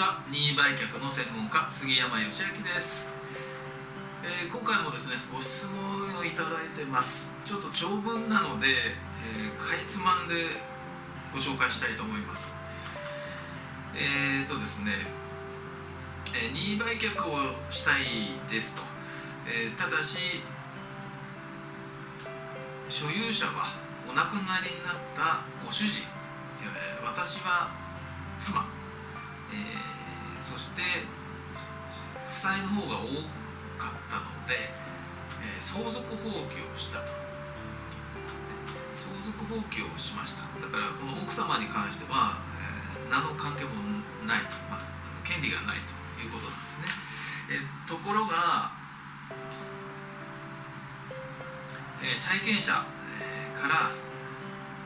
は任意売却の専門家杉山義明です、えー今回もですねご質問をいただいてます。ちょっと長文なので、えーかいつまんでご紹介したいと思います。えー、とですね、えー任意売却をしたいですと、えーただし所有者はお亡くなりになったご主人、えー私は妻、えーそして負債の方が多かったので、えー相続放棄をしたと。相続放棄をしました。だからこの奥様に関しては、えー何の関係もないと、まあ、権利がないということなんですね、えーところが、え債権者、から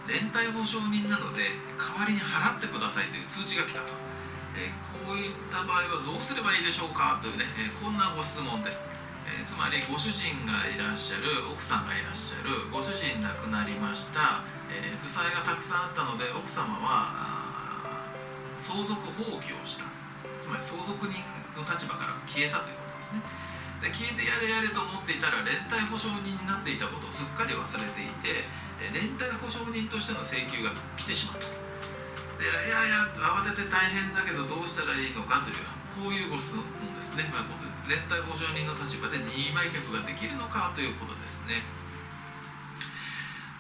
連帯保証人なので代わりに払ってくださいという通知が来たと、えこういった場合はどうすればいいでしょうかというね、えこんなご質問です、えつまりご主人がいらっしゃる奥さんがいらっしゃるご主人亡くなりました、え負債がたくさんあったので奥様は相続放棄をした。つまり相続人の立場から消えたということですね。で消えてやれやれと思っていたら連帯保証人になっていたことをすっかり忘れていて連帯保証人としての請求が来てしまったと。でいやいや慌てて大変だけどどうしたらいいのかというこういうご質問ですね、まあ、連帯保証人の立場で任意売却ができるのかということですね。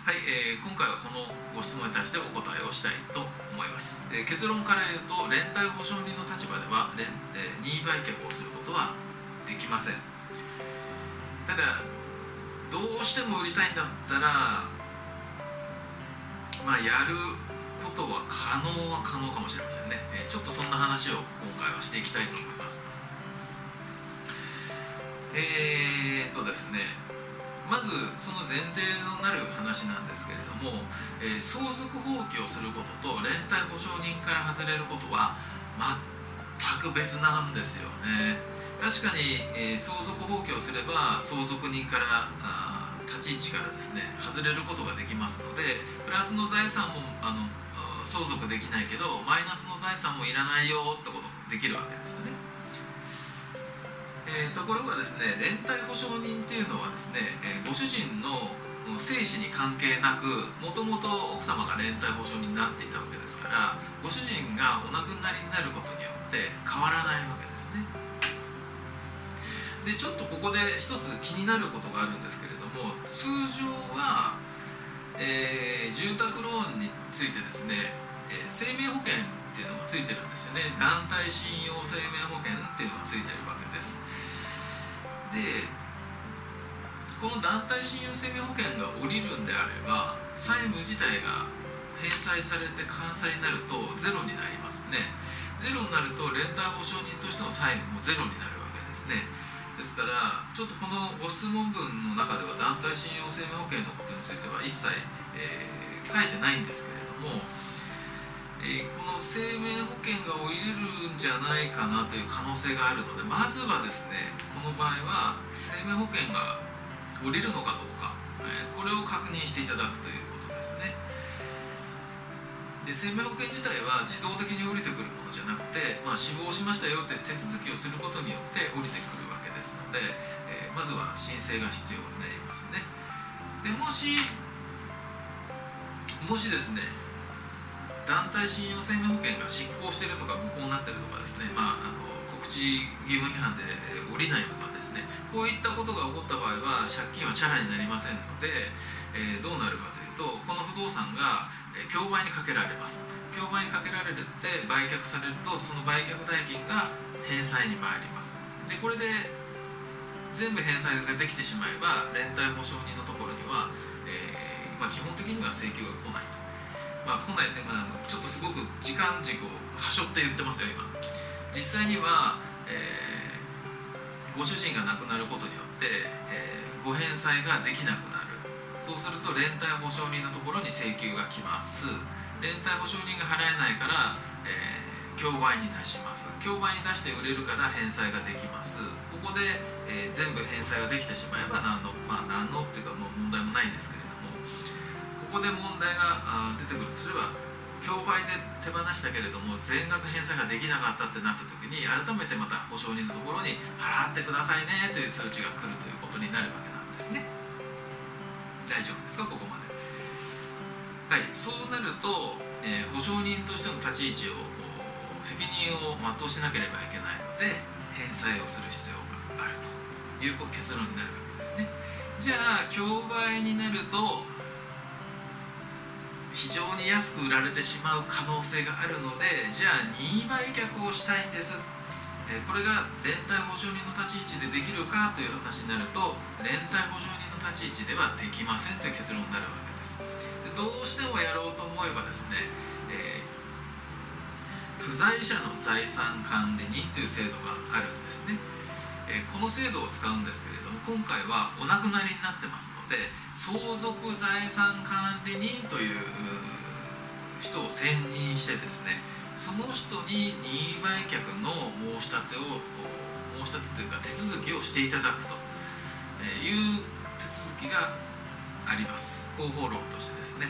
はい、えー今回はこのご質問に対してお答えをしたいと思います。で結論から言うと連帯保証人の立場では連、えー任意売却をすることはできません。ただどうしても売りたいんだったらまあやることは可能は可能かもしれませんね、えーちょっとそんな話を今回はしていきたいと思います。えー、っとですねまずその前提のなる話なんですけれども、えー相続放棄をすることと連帯保証人から外れることは全く別なんですよね。確かに、えー相続放棄をすれば相続人からあ立ち位置からですね外れることができますのでプラスの財産もあの相続できないけどマイナスの財産もいらないよってことできるわけですよね。えーところがですね連帯保証人っていうのはですね、えーご主人の生死に関係なくもともと奥様が連帯保証人になっていたわけですからご主人がお亡くなりになることによって変わらないわけですね。でちょっとここで一つ気になることがあるんですけれども通常は、えー住宅ローンについてですね、えー生命保険っていうのがついてるんですよね。団体信用生命保険っていうのがついてるわけです。でこの団体信用生命保険が下りるんであれば債務自体が返済されて完済になるとゼロになりますね。ゼロになると連帯保証人としての債務もゼロになるわけですね。ですからちょっとこのご質問文の中では団体信用生命保険のことについては一切、えー書いてないんですけれども、えーこの生命保険が下りれるんじゃないかなという可能性があるのでまずはですねこの場合は生命保険が下りるのかどうか、えーこれを確認していただくということですね。で生命保険自体は自動的に降りてくるものじゃなくて、まあ、死亡しましたよって手続きをすることによって降りてくるわけですので、えーまずは申請が必要になりますね。でもしもしですね団体信用生命保険が失効してるとか無効になってるとかですね、まあ、あの告知義務違反でえ降りないとかですねこういったことが起こった場合は借金はチャラになりませんので、えーどうなるかというとこの不動産が、え競売にかけられます。競売にかけられるって売却されるとその売却代金が返済に回ります。でこれで全部返済ができてしまえば連帯保証人のところには、えーまあ、基本的には請求が来ないと。まあ、来ないで、まあ、ちょっとすごく時間軸をはしょって言ってますよ今。実際には、えーご主人が亡くなることによって、えーご返済ができなくなる。そうすると連帯保証人のところに請求が来ます。連帯保証人が払えないから、えー競売に出します。競売に出して売れるから返済ができます。ここで、えー全部返済ができてしまえば何のまあ何のっていうかもう問題もないんですけれども。ここで問題が出てくるとすれば競売で手放したけれども全額返済ができなかったってなった時に改めてまた保証人のところに払ってくださいねという通知が来るということになるわけなんですね。大丈夫ですか？ここまで。はい。そうなると、えー、保証人としての立ち位置を責任を全うしなければいけないので返済をする必要があると。いう結論になるわけですね。じゃあ競売になると非常に安く売られてしまう可能性があるのでじゃあ任意売却をしたいんです。これが連帯保証人の立ち位置でできるかという話になると連帯保証人の立ち位置ではできませんという結論になるわけです。でどうしてもやろうと思えばですね、不在者の財産管理人という制度があるんですね、えー、この制度を使うんですけれども今回はお亡くなりになってますので相続財産管理人という人を選任してですねその人に任意売却の申し立てを申し立てというか手続きをしていただくという手続きがあります。方法論としてですね。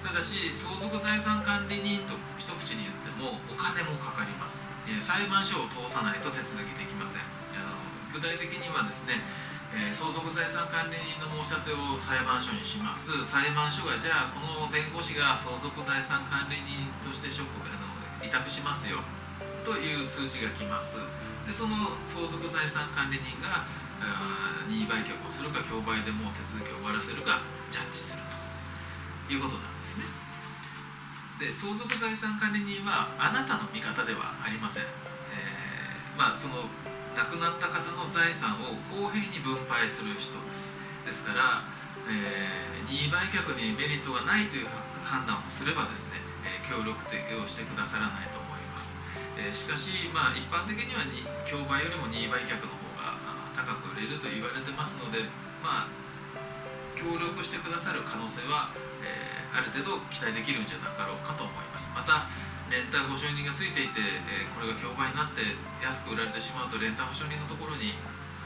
ただし相続財産管理人と一口に言ってもお金もかかります。裁判所を通さないと手続きできません。具体的にはですねえ、相続財産管理人の申し立てを裁判所にします。裁判所がじゃあこの弁護士が相続財産管理人として職あの委託しますよ。という通知が来ます。でその相続財産管理人が任意売却をするか競売でもう手続きを終わらせるかジャッジすると。いうことなんですね。で相続財産管理人はあなたの味方ではありません、えー、まあその亡くなった方の財産を公平に分配する人です。ですから、えー、任意売却にメリットがないという判断をすればですね、えー、協力的をしてくださらないと思います、えー、しかし、まあ、一般的にはに競売よりも任意売却の方が高く売れると言われてますのでまあ協力してくださる可能性は、ある程度期待できるんじゃなかろうかと思いますまた連帯保証人がついていて、え、これが競売になって安く売られてしまうと連帯保証人のところに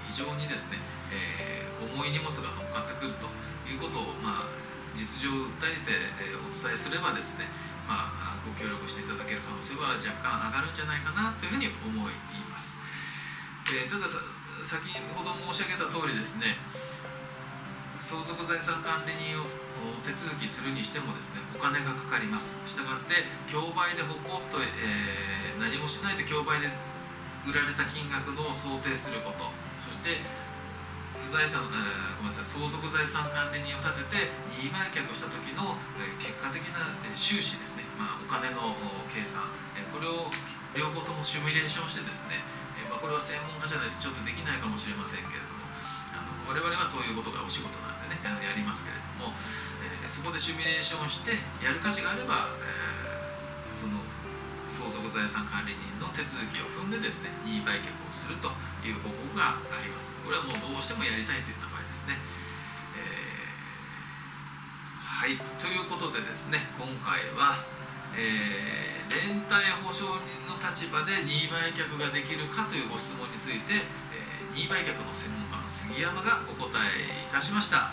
非常にですね、えー、重い荷物が乗っかってくるということを、まあ、実情を訴えて、え、お伝えすればですね、まあ、ご協力していただける可能性は若干上がるんじゃないかなというふうに思います。えー、ただ先ほど申し上げた通りですね相続財産管理人を手続きするにしてもですねお金がかかります。したがって競売でほこっと、えー、何もしないで競売で売られた金額の想定すること。そして不在者の、えー、ごめんなさい相続財産管理人を立てて任意売却した時の、え、結果的な、え、収支ですね、まあ、お金の計算、え、これを両方ともシミュレーションしてですね、えまあ、これは専門家じゃないとちょっとできないかもしれませんけれども我々はそういうことがお仕事なんです。ねやりますけれども、えー、そこでシミュレーションしてやる価値があれば、えー、その相続財産管理人の手続きを踏んでですね任意売却をするという方法があります。これはもうどうしてもやりたいといった場合ですね、えー、はい。ということでですね今回は、えー、連帯保証人の立場で任意売却ができるかというご質問について、えー、任意売却の専門家の杉山がお答えいたしました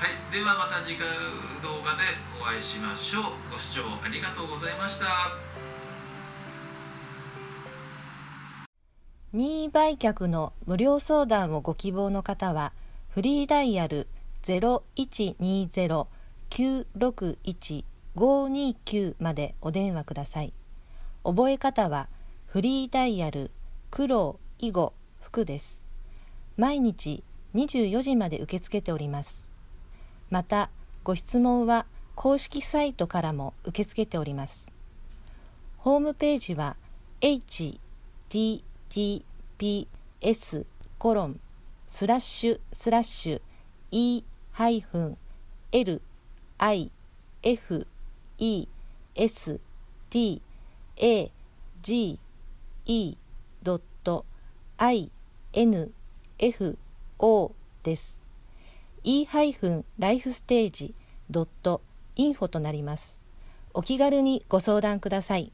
はい、ではまた次回動画でお会いしましょう。ご視聴ありがとうございました。任意売却の無料相談をご希望の方は、フリーダイヤル529までお電話ください。覚え方は、フリーダイヤル黒囲碁服です。毎日24時まで受け付けております。またご質問は公式サイトからも受け付けておりますホームページは https コロンスラッシュスラッシュ e ハイフン l i f E S T A G E I N F O です。E ハイフンライフステージドットインフォとなります。お気軽にご相談ください。